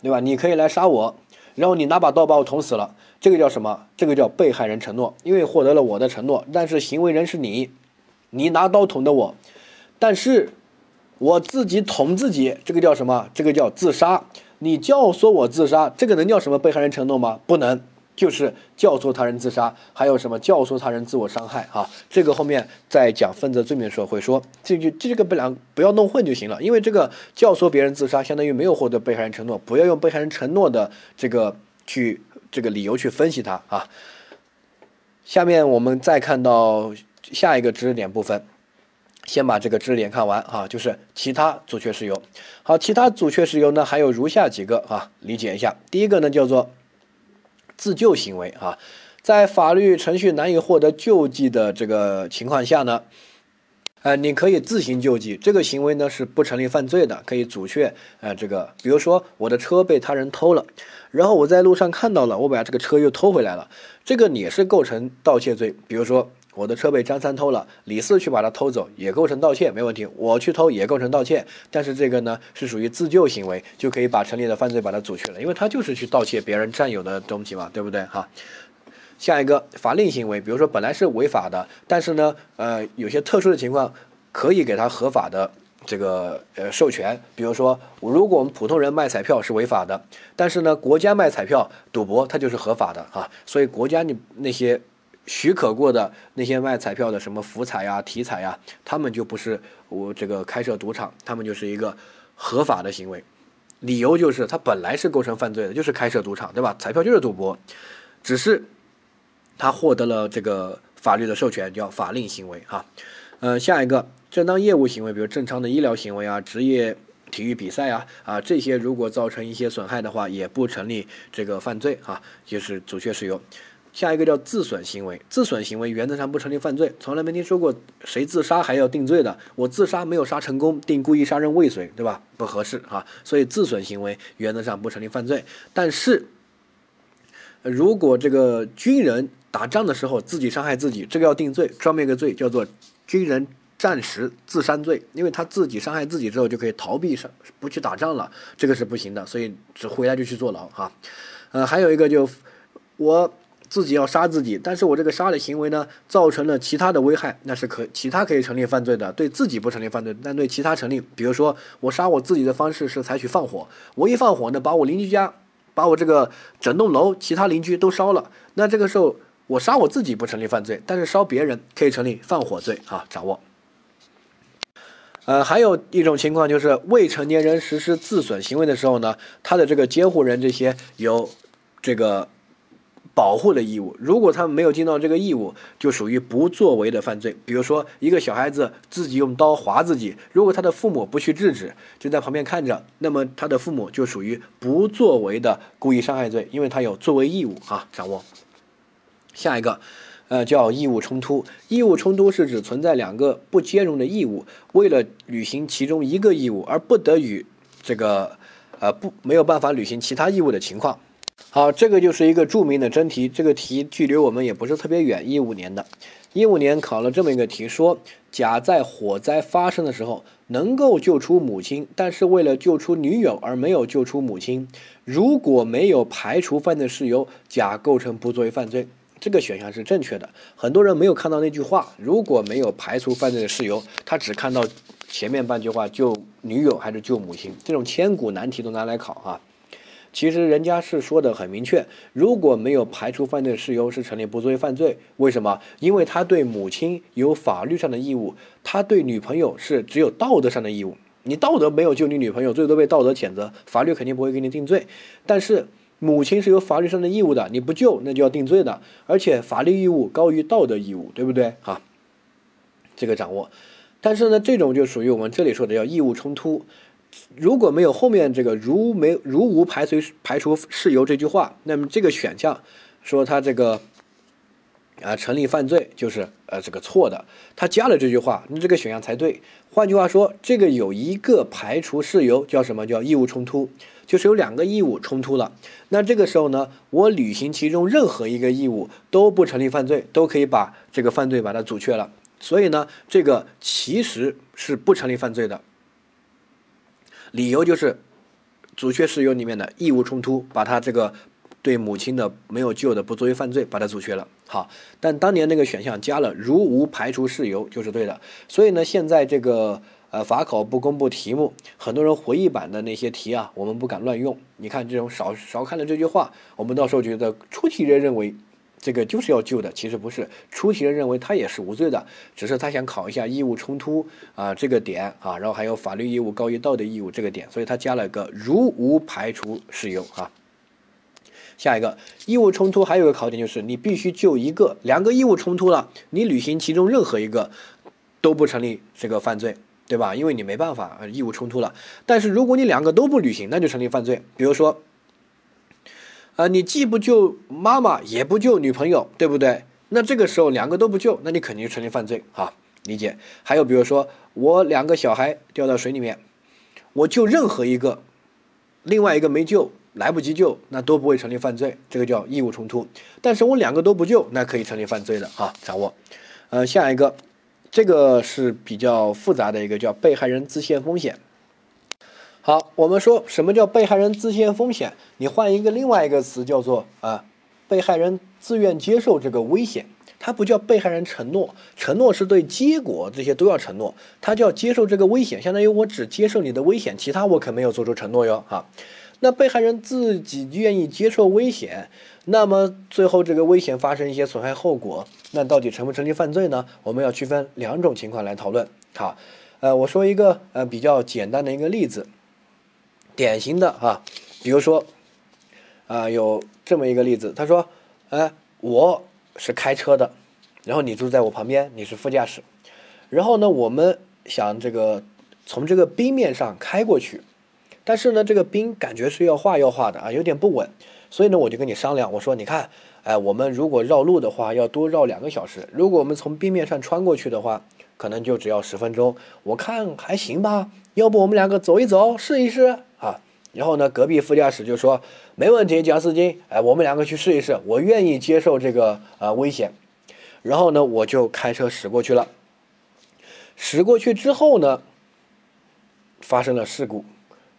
对吧？你可以来杀我，然后你拿把刀把我捅死了。这个叫什么？这个叫被害人承诺，因为获得了我的承诺，但是行为人是你，你拿刀捅的我，但是我自己捅自己，这个叫什么？这个叫自杀。你教唆我自杀，这个能叫什么被害人承诺吗？不能，就是教唆他人自杀。还有什么教唆他人自我伤害？啊，这个后面在讲分则罪名的时候会说，这就这个不两不要弄混就行了。因为这个教唆别人自杀，相当于没有获得被害人承诺，不要用被害人承诺的这个去。这个理由去分析它啊。下面我们再看到下一个知识点部分，先把这个知识点看完啊，就是其他阻却事由。好，其他阻却事由呢，还有如下几个啊，理解一下。第一个呢叫做自救行为啊，在法律程序难以获得救济的这个情况下呢。呃，你可以自行救济，这个行为呢是不成立犯罪的，可以阻却。呃，这个，比如说我的车被他人偷了，然后我在路上看到了，我把这个车又偷回来了，这个也是构成盗窃罪。比如说我的车被张三偷了，李四去把它偷走，也构成盗窃，没问题。我去偷也构成盗窃，但是这个呢是属于自救行为，就可以把成立的犯罪把它阻却了，因为他就是去盗窃别人占有的东西嘛，对不对？哈。下一个法令行为，比如说本来是违法的，但是呢，呃，有些特殊的情况可以给他合法的这个呃授权。比如说，如果我们普通人卖彩票是违法的，但是呢，国家卖彩票赌博它就是合法的啊。所以国家你那些许可过的那些卖彩票的什么福彩呀、体彩呀，他们就不是我这个开设赌场，他们就是一个合法的行为。理由就是他本来是构成犯罪的，就是开设赌场，对吧？彩票就是赌博，只是。他获得了这个法律的授权，叫法令行为哈。呃，下一个正当业务行为，比如正常的医疗行为啊，职业体育比赛啊啊这些，如果造成一些损害的话，也不成立这个犯罪啊，就是阻却事由。下一个叫自损行为，自损行为原则上不成立犯罪，从来没听说过谁自杀还要定罪的。我自杀没有杀成功，定故意杀人未遂，对吧？不合适啊，所以自损行为原则上不成立犯罪。但是如果这个军人打仗的时候自己伤害自己，这个要定罪，专门一个罪叫做军人战时自伤罪，因为他自己伤害自己之后就可以逃避上不去打仗了，这个是不行的，所以只回来就去坐牢哈。呃，还有一个就我自己要杀自己，但是我这个杀的行为呢造成了其他的危害，那是可其他可以成立犯罪的，对自己不成立犯罪，但对其他成立。比如说我杀我自己的方式是采取放火，我一放火呢把我邻居家把我这个整栋楼其他邻居都烧了，那这个时候。我杀我自己不成立犯罪，但是烧别人可以成立放火罪啊！掌握。呃，还有一种情况就是未成年人实施自损行为的时候呢，他的这个监护人这些有这个保护的义务。如果他们没有尽到这个义务，就属于不作为的犯罪。比如说，一个小孩子自己用刀划自己，如果他的父母不去制止，就在旁边看着，那么他的父母就属于不作为的故意伤害罪，因为他有作为义务啊！掌握。下一个，呃，叫义务冲突。义务冲突是指存在两个不兼容的义务，为了履行其中一个义务而不得与这个呃不没有办法履行其他义务的情况。好，这个就是一个著名的真题。这个题距离我们也不是特别远，一五年的。一五年考了这么一个题，说甲在火灾发生的时候能够救出母亲，但是为了救出女友而没有救出母亲。如果没有排除犯罪事由，甲构成不作为犯罪。这个选项是正确的。很多人没有看到那句话，如果没有排除犯罪的事由，他只看到前面半句话，救女友还是救母亲？这种千古难题都拿来考啊。其实人家是说的很明确，如果没有排除犯罪的事由，是成立不作为犯罪。为什么？因为他对母亲有法律上的义务，他对女朋友是只有道德上的义务。你道德没有救你女朋友，最多被道德谴责，法律肯定不会给你定罪。但是母亲是有法律上的义务的，你不救那就要定罪的，而且法律义务高于道德义务，对不对？哈，这个掌握。但是呢，这种就属于我们这里说的叫义务冲突。如果没有后面这个“如没如无排除排除事由”这句话，那么这个选项说他这个啊成立犯罪就是呃这个错的。他加了这句话，那这个选项才对。换句话说，这个有一个排除事由叫什么叫义务冲突，就是有两个义务冲突了。那这个时候呢，我履行其中任何一个义务都不成立犯罪，都可以把这个犯罪把它阻却了。所以呢，这个其实是不成立犯罪的。理由就是阻却事由里面的义务冲突，把它这个对母亲的没有救的不作为犯罪，把它阻却了。好，但当年那个选项加了如无排除事由就是对的。所以呢，现在这个呃法考不公布题目，很多人回忆版的那些题啊，我们不敢乱用。你看这种少少看了这句话，我们到时候觉得出题人认为。这个就是要救的，其实不是。出题人认为他也是无罪的，只是他想考一下义务冲突啊这个点啊，然后还有法律义务高于道德义务这个点，所以他加了个如无排除事由啊。下一个义务冲突还有个考点就是你必须救一个，两个义务冲突了，你履行其中任何一个都不成立这个犯罪，对吧？因为你没办法义务冲突了。但是如果你两个都不履行，那就成立犯罪。比如说。啊，你既不救妈妈，也不救女朋友，对不对？那这个时候两个都不救，那你肯定成立犯罪啊！理解？还有比如说，我两个小孩掉到水里面，我救任何一个，另外一个没救，来不及救，那都不会成立犯罪，这个叫义务冲突。但是我两个都不救，那可以成立犯罪的啊！掌握。呃，下一个，这个是比较复杂的一个叫被害人自限风险。好，我们说什么叫被害人自限风险？你换一个另外一个词叫做啊，被害人自愿接受这个危险，它不叫被害人承诺，承诺是对结果这些都要承诺，他叫接受这个危险，相当于我只接受你的危险，其他我可没有做出承诺哟啊。那被害人自己愿意接受危险，那么最后这个危险发生一些损害后果，那到底成不成立犯罪呢？我们要区分两种情况来讨论。好，呃，我说一个呃比较简单的一个例子。典型的啊，比如说，啊，有这么一个例子，他说，哎，我是开车的，然后你住在我旁边，你是副驾驶，然后呢，我们想这个从这个冰面上开过去，但是呢，这个冰感觉是要化要化的啊，有点不稳，所以呢，我就跟你商量，我说，你看，哎，我们如果绕路的话，要多绕两个小时，如果我们从冰面上穿过去的话，可能就只要十分钟，我看还行吧，要不我们两个走一走，试一试。啊，然后呢，隔壁副驾驶就说没问题，蒋四金，哎，我们两个去试一试，我愿意接受这个呃危险。然后呢，我就开车驶过去了。驶过去之后呢，发生了事故，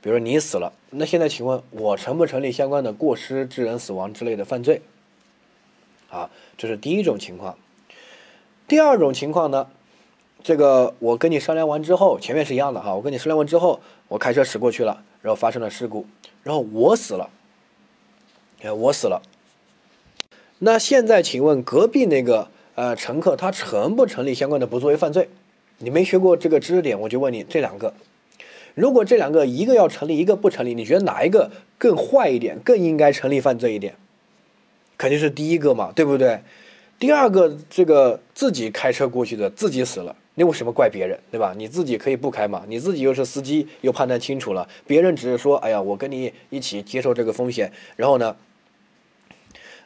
比如你死了，那现在请问我成不成立相关的过失致人死亡之类的犯罪？啊，这是第一种情况。第二种情况呢？这个我跟你商量完之后，前面是一样的哈。我跟你商量完之后，我开车驶过去了，然后发生了事故，然后我死了，哎，我死了。那现在请问隔壁那个呃乘客他成不成立相关的不作为犯罪？你没学过这个知识点，我就问你这两个，如果这两个一个要成立，一个不成立，你觉得哪一个更坏一点，更应该成立犯罪一点？肯定是第一个嘛，对不对？第二个这个自己开车过去的，自己死了。你为什么怪别人，对吧？你自己可以不开嘛，你自己又是司机，又判断清楚了，别人只是说，哎呀，我跟你一起接受这个风险，然后呢，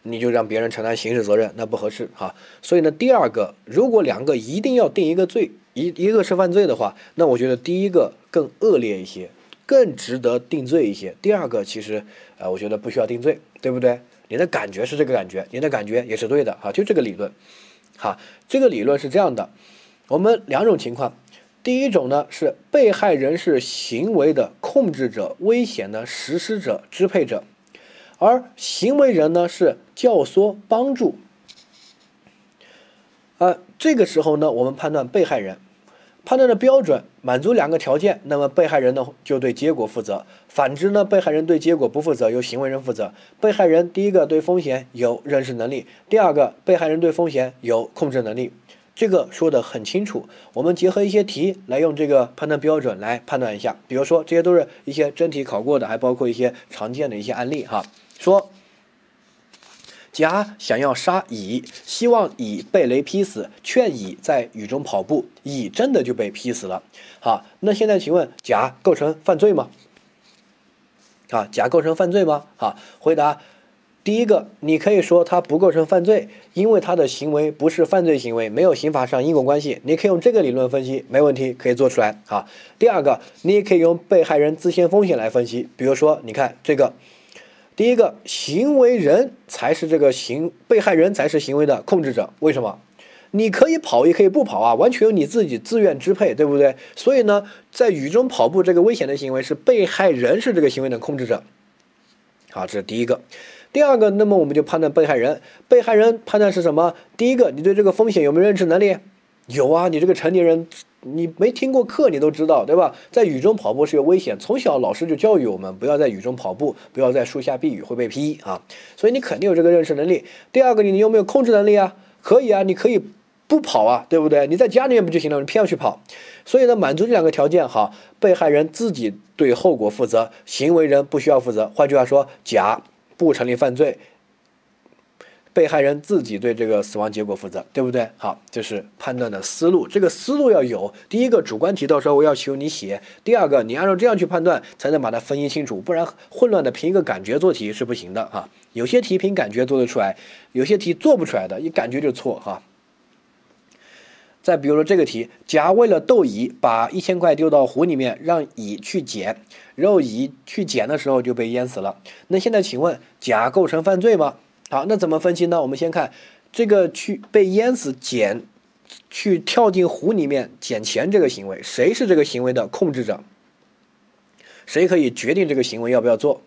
你就让别人承担刑事责任，那不合适哈。所以呢，第二个，如果两个一定要定一个罪，一一个是犯罪的话，那我觉得第一个更恶劣一些，更值得定罪一些。第二个其实，呃，我觉得不需要定罪，对不对？你的感觉是这个感觉，你的感觉也是对的哈，就这个理论。好，这个理论是这样的，我们两种情况，第一种呢是被害人是行为的控制者、危险的实施者、支配者。而行为人呢是教唆帮助，啊，这个时候呢，我们判断被害人判断的标准满足两个条件，那么被害人呢就对结果负责；反之呢，被害人对结果不负责，由行为人负责。被害人第一个对风险有认识能力，第二个被害人对风险有控制能力，这个说的很清楚。我们结合一些题来用这个判断标准来判断一下，比如说这些都是一些真题考过的，还包括一些常见的一些案例哈。说，甲想要杀乙，希望乙被雷劈死，劝乙在雨中跑步，乙真的就被劈死了。好，那现在请问甲构成犯罪吗？啊，甲构成犯罪吗？好，回答，第一个，你可以说他不构成犯罪，因为他的行为不是犯罪行为，没有刑法上因果关系。你可以用这个理论分析，没问题，可以做出来。好，第二个，你也可以用被害人自身风险来分析，比如说，你看这个。第一个行为人才是这个行被害人才是行为的控制者，为什么？你可以跑也可以不跑啊，完全由你自己自愿支配，对不对？所以呢，在雨中跑步这个危险的行为是被害人是这个行为的控制者。好，这是第一个。第二个，那么我们就判断被害人，被害人判断是什么？第一个，你对这个风险有没有认知能力？有啊，你这个成年人。你没听过课，你都知道，对吧？在雨中跑步是有危险，从小老师就教育我们不要在雨中跑步，不要在树下避雨会被劈啊。所以你肯定有这个认识能力。第二个，你有没有控制能力啊？可以啊，你可以不跑啊，对不对？你在家里面不就行了？你偏要去跑。所以呢，满足这两个条件，好，被害人自己对后果负责，行为人不需要负责。换句话说，甲不成立犯罪。被害人自己对这个死亡结果负责，对不对？好，这是判断的思路。这个思路要有，第一个主观题到时候我要求你写，第二个你按照这样去判断，才能把它分析清楚，不然混乱的凭一个感觉做题是不行的哈。有些题凭感觉做得出来，有些题做不出来的，一感觉就错哈。再比如说这个题，甲为了逗乙，把一千块丢到湖里面，让乙去捡，然后乙去捡的时候就被淹死了。那现在请问，甲构成犯罪吗？好，那怎么分析呢？我们先看这个去被淹死捡，去跳进湖里面捡钱这个行为，谁是这个行为的控制者？谁可以决定这个行为要不要做？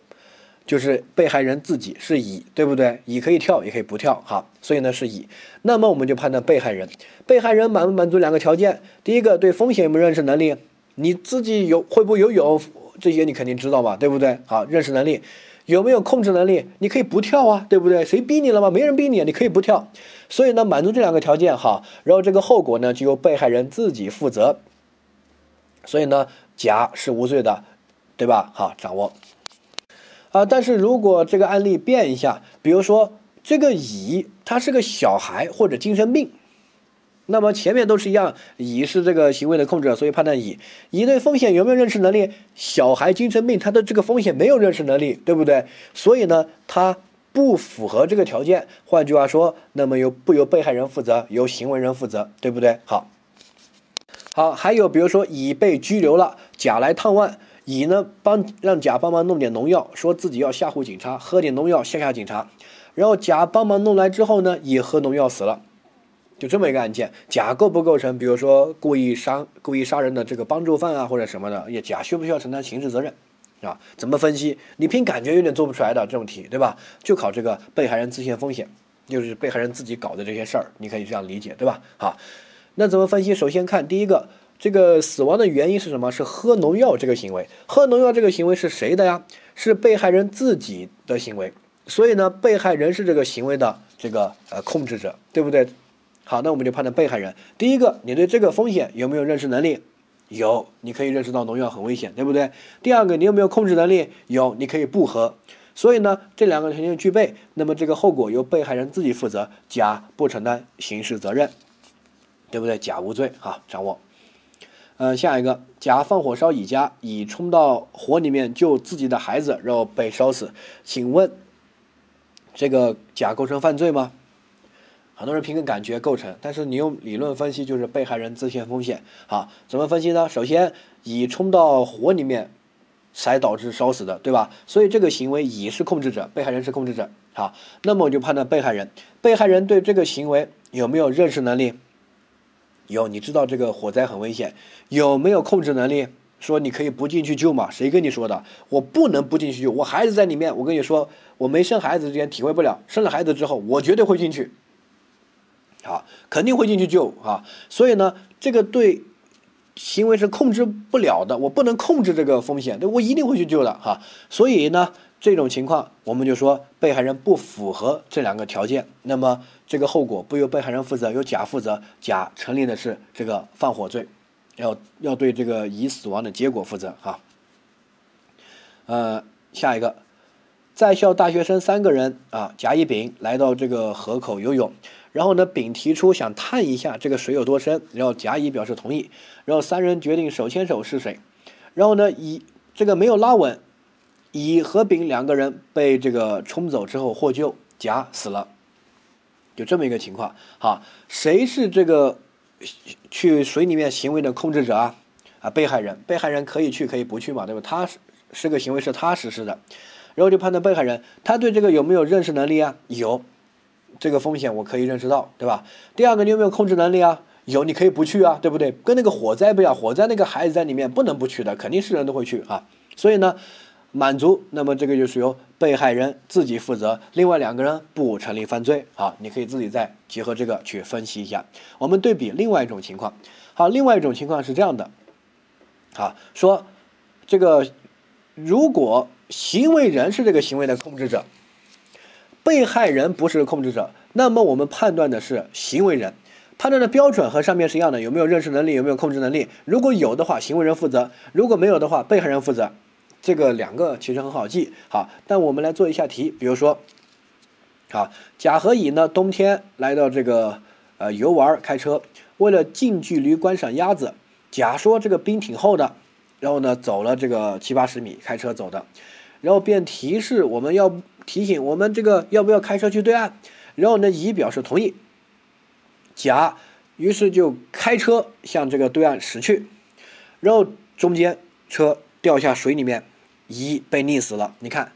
就是被害人自己是乙，对不对？乙可以跳，也可以不跳，好，所以呢是乙。那么我们就判断被害人，被害人满不满足两个条件？第一个对风险有没有认识能力？你自己有会不会游泳？这些你肯定知道嘛，对不对？好，认识能力。有没有控制能力？你可以不跳啊，对不对？谁逼你了吗？没人逼你，你可以不跳。所以呢，满足这两个条件哈，然后这个后果呢就由被害人自己负责。所以呢，甲是无罪的，对吧？好，掌握。啊，但是如果这个案例变一下，比如说这个乙他是个小孩或者精神病。那么前面都是一样，乙是这个行为的控制，所以判断乙。乙对风险有没有认识能力？小孩精神病，他的这个风险没有认识能力，对不对？所以呢，他不符合这个条件。换句话说，那么由不由被害人负责，由行为人负责，对不对？好，好，还有比如说乙被拘留了，甲来探望，乙呢帮让甲帮忙弄点农药，说自己要吓唬警察，喝点农药吓吓警察，然后甲帮忙弄来之后呢，乙喝农药死了。就这么一个案件，甲构不构成，比如说故意杀、故意杀人的这个帮助犯啊，或者什么的，也甲需不需要承担刑事责任，啊？怎么分析？你凭感觉有点做不出来的这种题，对吧？就考这个被害人自限风险，就是被害人自己搞的这些事儿，你可以这样理解，对吧？好，那怎么分析？首先看第一个，这个死亡的原因是什么？是喝农药这个行为。喝农药这个行为是谁的呀？是被害人自己的行为。所以呢，被害人是这个行为的这个呃控制者，对不对？好，那我们就判断被害人。第一个，你对这个风险有没有认识能力？有，你可以认识到农药很危险，对不对？第二个，你有没有控制能力？有，你可以不喝。所以呢，这两个条件具备，那么这个后果由被害人自己负责，甲不承担刑事责任，对不对？甲无罪。好，掌握。嗯，下一个，甲放火烧乙家，乙冲到火里面救自己的孩子，然后被烧死。请问，这个甲构成犯罪吗？很多人凭个感觉构成，但是你用理论分析，就是被害人自陷风险。好，怎么分析呢？首先，乙冲到火里面才导致烧死的，对吧？所以这个行为乙是控制者，被害人是控制者。好，那么我就判断被害人，被害人对这个行为有没有认识能力？有，你知道这个火灾很危险，有没有控制能力？说你可以不进去救嘛？谁跟你说的？我不能不进去救，我孩子在里面。我跟你说，我没生孩子之前体会不了，生了孩子之后，我绝对会进去。好，肯定会进去救啊！所以呢，这个对行为是控制不了的，我不能控制这个风险，对我一定会去救的哈。所以呢，这种情况我们就说被害人不符合这两个条件，那么这个后果不由被害人负责，由甲负责，甲成立的是这个放火罪，要要对这个乙死亡的结果负责哈。呃，下一个。在校大学生三个人啊，甲、乙、丙来到这个河口游泳，然后呢，丙提出想探一下这个水有多深，然后甲、乙表示同意，然后三人决定手牵手试水，然后呢，乙这个没有拉稳，乙和丙两个人被这个冲走之后获救，甲死了，就这么一个情况。好，谁是这个去水里面行为的控制者啊？啊，被害人，被害人可以去可以不去嘛，对吧？他是是个行为是他实施的。然后就判断被害人，他对这个有没有认识能力啊？有，这个风险我可以认识到，对吧？第二个，你有没有控制能力啊？有，你可以不去啊，对不对？跟那个火灾不一样，火灾那个孩子在里面不能不去的，肯定是人都会去啊。所以呢，满足，那么这个就是由被害人自己负责，另外两个人不成立犯罪。啊，你可以自己再结合这个去分析一下。我们对比另外一种情况，好，另外一种情况是这样的，好，说这个如果。行为人是这个行为的控制者，被害人不是控制者。那么我们判断的是行为人，判断的标准和上面是一样的，有没有认识能力，有没有控制能力？如果有的话，行为人负责；如果没有的话，被害人负责。这个两个其实很好记，好，但我们来做一下题，比如说，好，甲和乙呢，冬天来到这个呃游玩，开车，为了近距离观赏鸭子，甲说这个冰挺厚的，然后呢走了这个七八十米，开车走的。然后便提示我们要提醒我们这个要不要开车去对岸，然后呢，乙表示同意。甲于是就开车向这个对岸驶去，然后中间车掉下水里面，乙被溺死了。你看，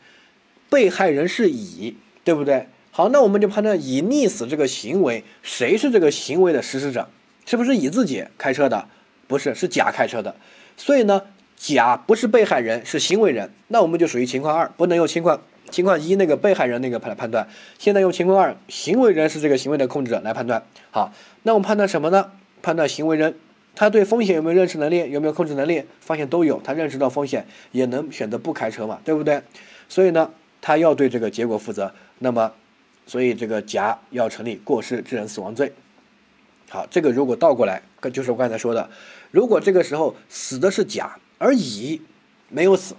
被害人是乙，对不对？好，那我们就判断乙溺死这个行为，谁是这个行为的实施者？是不是乙自己开车的？不是，是甲开车的。所以呢？甲不是被害人，是行为人，那我们就属于情况二，不能用情况情况一那个被害人那个来判断。现在用情况二，行为人是这个行为的控制者来判断。好，那我们判断什么呢？判断行为人他对风险有没有认识能力，有没有控制能力？发现都有，他认识到风险，也能选择不开车嘛，对不对？所以呢，他要对这个结果负责。那么，所以这个甲要成立过失致人死亡罪。好，这个如果倒过来，就是我刚才说的，如果这个时候死的是甲。而乙没有死，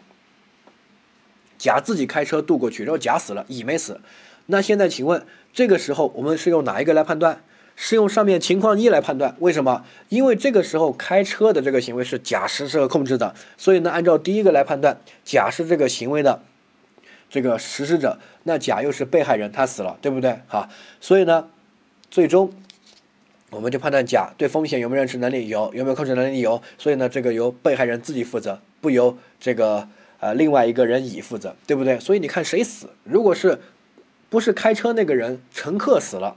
甲自己开车渡过去，然后甲死了，乙没死。那现在请问，这个时候我们是用哪一个来判断？是用上面情况一来判断？为什么？因为这个时候开车的这个行为是甲实施和控制的，所以呢，按照第一个来判断，甲是这个行为的这个实施者，那甲又是被害人，他死了，对不对？好，所以呢，最终。我们就判断甲对风险有没有认识能力，有有没有控制能力，有。所以呢，这个由被害人自己负责，不由这个呃另外一个人乙负责，对不对？所以你看谁死？如果是不是开车那个人，乘客死了，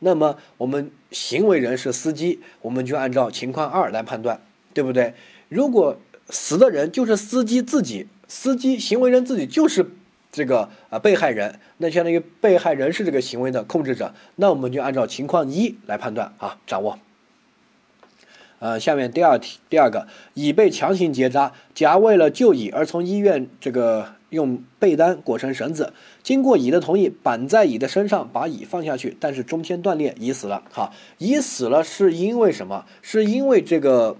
那么我们行为人是司机，我们就按照情况二来判断，对不对？如果死的人就是司机自己，司机行为人自己就是。这个啊，被害人，那相当于被害人是这个行为的控制者，那我们就按照情况一来判断啊，掌握。呃，下面第二题，第二个，乙被强行结扎，甲为了救乙而从医院这个用被单裹成绳子，经过乙的同意，绑在乙的身上，把乙放下去，但是中间断裂，乙死了。好，乙死了是因为什么？是因为这个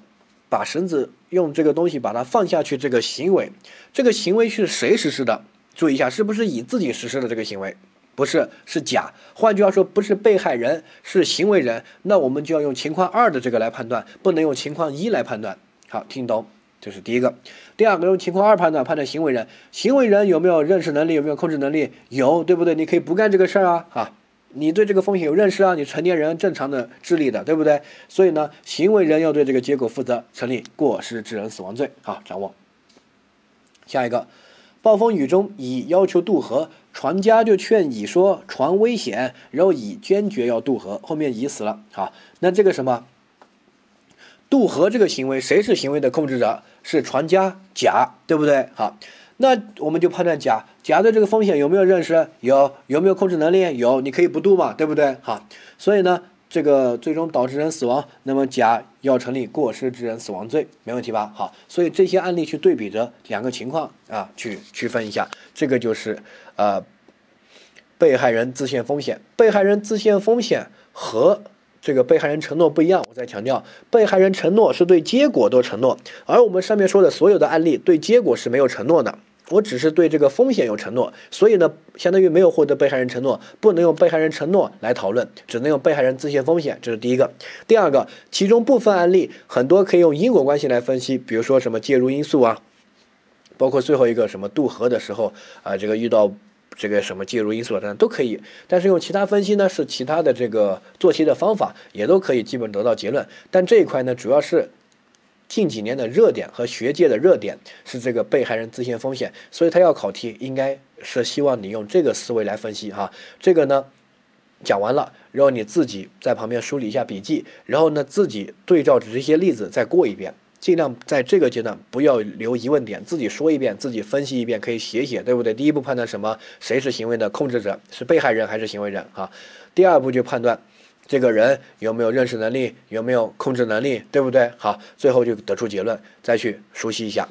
把绳子用这个东西把它放下去这个行为，这个行为是谁实施的？注意一下，是不是乙自己实施的这个行为？不是，是甲。换句话说，不是被害人，是行为人。那我们就要用情况二的这个来判断，不能用情况一来判断。好，听懂？这是第一个。第二个用情况二判断，判断行为人，行为人有没有认识能力，有没有控制能力？有，对不对？你可以不干这个事儿啊，哈，你对这个风险有认识啊，你成年人正常的智力的，对不对？所以呢，行为人要对这个结果负责，成立过失致人死亡罪。好，掌握。下一个，暴风雨中乙要求渡河，船家就劝乙说船危险，然后乙坚决要渡河，后面乙死了。好，那这个什么？渡河这个行为，谁是行为的控制者？是船家甲，对不对？好，那我们就判断甲，甲对这个风险有没有认识？有，有没有控制能力？有，你可以不渡嘛，对不对？好，所以呢，这个最终导致人死亡，那么甲要成立过失致人死亡罪，没问题吧？好，所以这些案例去对比着两个情况啊，去区分一下，这个就是呃，被害人自陷风险，被害人自陷风险和。这个被害人承诺不一样，我再强调，被害人承诺是对结果都承诺，而我们上面说的所有的案例对结果是没有承诺的，我只是对这个风险有承诺，所以呢，相当于没有获得被害人承诺，不能用被害人承诺来讨论，只能用被害人自陷风险，这是第一个。第二个，其中部分案例很多可以用因果关系来分析，比如说什么介入因素啊，包括最后一个什么渡河的时候啊，这个遇到。这个什么介入因素等都可以，但是用其他分析呢，是其他的这个做题的方法，也都可以基本得到结论。但这一块呢，主要是近几年的热点和学界的热点是这个被害人自陷风险，所以他要考题，应该是希望你用这个思维来分析哈。这个呢讲完了，然后你自己在旁边梳理一下笔记，然后呢自己对照着这些例子再过一遍。尽量在这个阶段不要留疑问点，自己说一遍，自己分析一遍，可以写写，对不对？第一步判断什么？谁是行为的控制者？是被害人还是行为人？啊，第二步就判断这个人有没有认识能力，有没有控制能力，对不对？好，最后就得出结论，再去熟悉一下。